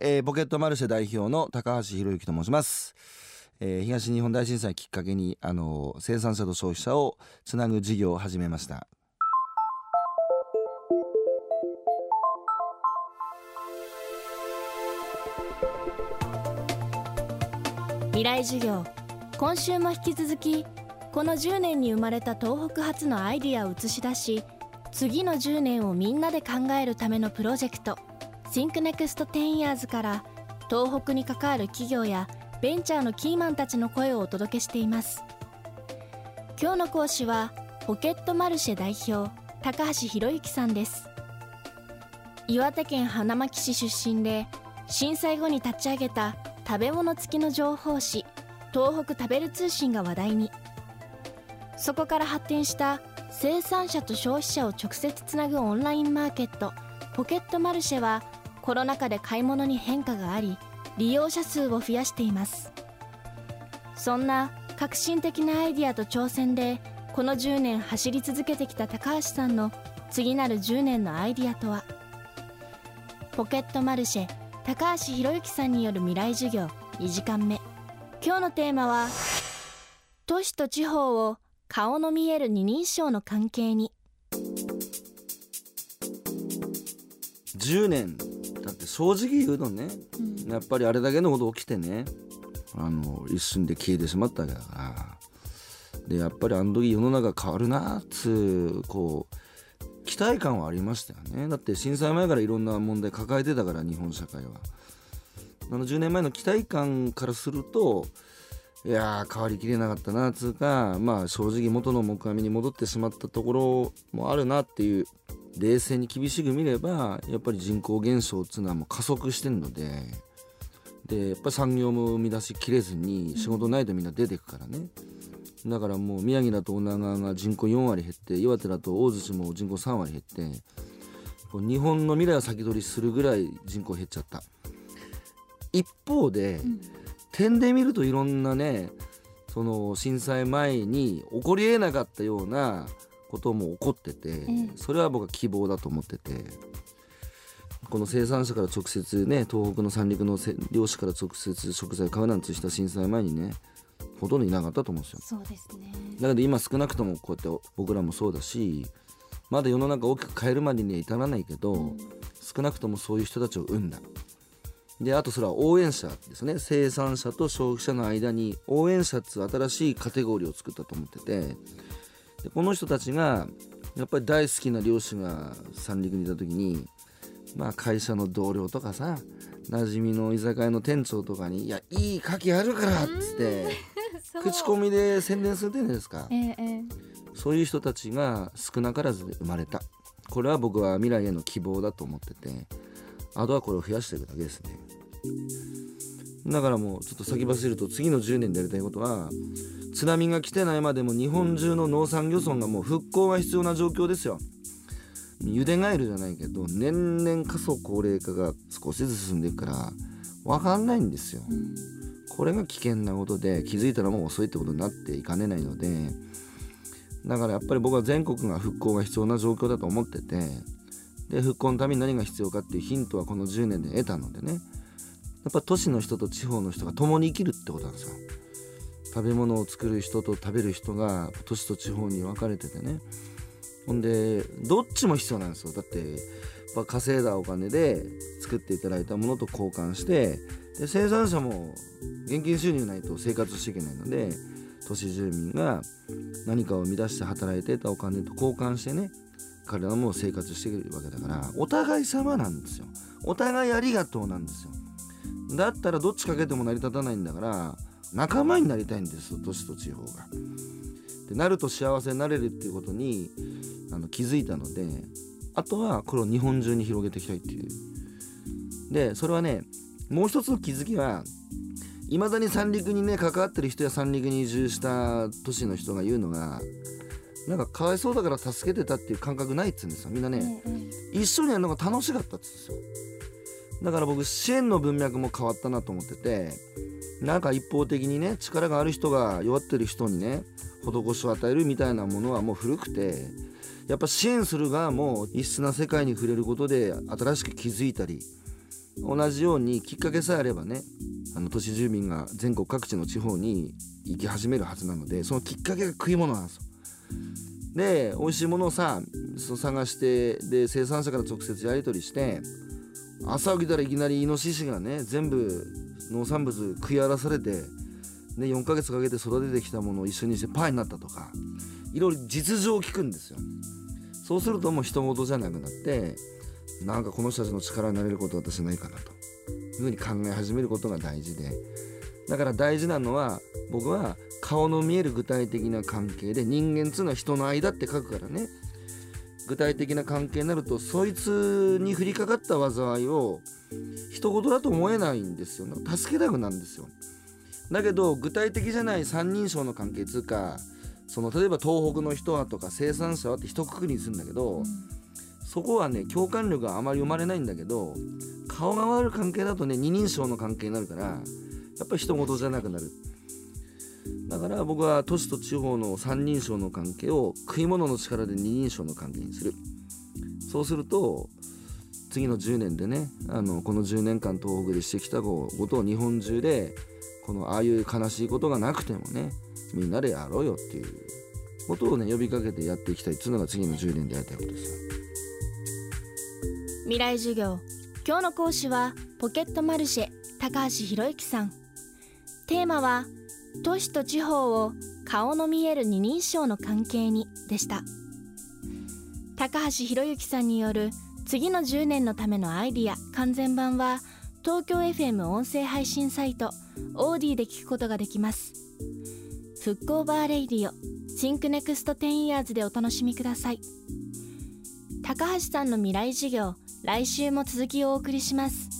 えー、ポケットマルシェ代表の高橋博之と申します、えー東日本大震災きっかけにあの生産者と消費者をつなぐ事業を始めました。未来授業。今週も引き続きこの10年に生まれた東北発のアイディアを映し出し次の10年をみんなで考えるためのプロジェクト。ThinkNext10 Years から東北に関わる企業やベンチャーのキーマンたちの声をお届けしています。今日の講師はポケットマルシェ代表高橋博之さんです。岩手県花巻市出身で震災後に立ち上げた食べ物付きの情報誌東北食べる通信が話題に。そこから発展した生産者と消費者を直接つなぐオンラインマーケットポケットマルシェはコロナ禍で買い物に変化があり利用者数を増やしています。そんな革新的なアイディアと挑戦でこの10年走り続けてきた高橋さんの次なる10年のアイディアとは？ポケットマルシェ高橋博之さんによる未来授業2時間目。今日のテーマは都市と地方を顔の見える二人称の関係に。10年。正直言うとねやっぱりあれだけのこと起きてねあの一瞬で消えてしまったわけだからでやっぱりあの時世の中変わるなっつうこう期待感はありましたよね。だって震災前からいろんな問題抱えてたから日本社会は。あの10年前の期待感からするといやー変わりきれなかったなっつうかまあ正直元の木阿弥に戻ってしまったところもあるなっていう冷静に厳しく見ればやっぱり人口減少っていうのはもう加速してるのででやっぱり産業も生み出しきれずに仕事ないとみんな出てくからね、だからもう宮城だと女川が人口4割減って岩手だと大槌も人口3割減って日本の未来を先取りするぐらい人口減っちゃった。一方で、点で見るといろんなねその震災前に起こりえなかったようなことも起こってて、それは僕は希望だと思っててこの生産者から直接ね東北の三陸のせ漁師から直接食材買うなんてした震災前にねほとんどいなかったと思うんですよ。そうですね。だけど今少なくともこうやって僕らもそうだしまだ世の中大きく変えるまでには至らないけど、少なくともそういう人たちを生んだ。であとそれは応援者ですね。生産者と消費者の間に応援者っつう新しいカテゴリーを作ったと思っててでこの人たちがやっぱり大好きな漁師が三陸にいた時にまあ会社の同僚とかさ馴染みの居酒屋の店長とかに「いやいい牡蠣あるから」っつって 口コミで宣伝するじゃないですか。えええそういう人たちが少なからず生まれた。これは僕は未来への希望だと思っててあとはこれを増やしていくだけですね。だからもうちょっと先走ると次の10年でやりたいことは津波が来てないまでも日本中の農産漁村がもう復興が必要な状況ですよ。ゆでガエルじゃないけど年々過疎高齢化が少しずつ進んでいくから分かんないんですよ、これが危険なことで気づいたらもう遅いってことになっていかねないのでだからやっぱり僕は全国が復興が必要な状況だと思っててで復興のために何が必要かっていうヒントはこの10年で得たのでね。やっぱ都市の人と地方の人が共に生きるってことなんですよ。食べ物を作る人と食べる人が都市と地方に分かれててね。ほんでどっちも必要なんですよ。だって稼いだお金で作っていただいたものと交換してで生産者も現金収入ないと生活していけないので都市住民が何かを生み出して働いてたお金と交換してね彼らも生活しているわけだからお互い様なんですよ。お互いありがとうなんですよ。だったらどっちかけても成り立たないんだから仲間になりたいんですよ都市と地方が。でなると幸せになれるっていうことにあの気づいたのであとはこれを日本中に広げていきたいっていう。でそれはねもう一つの気づきはいまだに三陸にね関わってる人や三陸に移住した都市の人が言うのがなんかかわいそうだから助けてたっていう感覚ないっつうんですよみんなね、一緒にやるのが楽しかったっつうんですよだから僕支援の文脈も変わったなと思っててなんか一方的にね力がある人が弱ってる人にね施しを与えるみたいなものはもう古くてやっぱ支援する側も異質な世界に触れることで新しく気づいたり同じようにきっかけさえあればねあの都市住民が全国各地の地方に行き始めるはずなのでそのきっかけが食い物なんですよ。で美味しいものをさ探してで生産者から直接やり取りして朝起きたらいきなりイノシシがね全部農産物食い荒らされてで4ヶ月かけて育ててきたものを一緒にしてパーになったとかいろいろ実情を聞くんですよ。そうするともう人事じゃなくなってなんかこの人たちの力になれることは私ないかなと。いうふうに考え始めることが大事で。だから大事なのは僕は顔の見える具体的な関係で人間っつうのは人の間って書くからね。具体的な関係になるとそいつに降りかかった災いを人事だと思えないんですよ助けたくなるんですよ。だけど具体的じゃない三人称の関係つうかその例えば東北の人はとか生産者はって一括りにするんだけど、そこはね共感力があまり生まれないんだけど顔が悪い関係だとね二人称の関係になるからやっぱり人事じゃなくなる。だから僕は都市と地方の三人称の関係を食い物の力で二人称の関係にする。そうすると次の10年でねあのこの10年間東北でしてきたことを日本中でこのああいう悲しいことがなくてもねみんなでやろうよっていう。ことをね呼びかけてやっていきたい。っていうのが次の10年でやりたいことですよ。未来授業。今日の講師はポケットマルシェ高橋博之さん。テーマは都市と地方を顔の見える二人称の関係にでした。高橋博之さんによる次の10年のためのアイディア完全版は東京 FM 音声配信サイトオーディで聞くことができます。 hook over radio think next 10 years でお楽しみください。高橋さんの未来授業来週も続きをお送りします。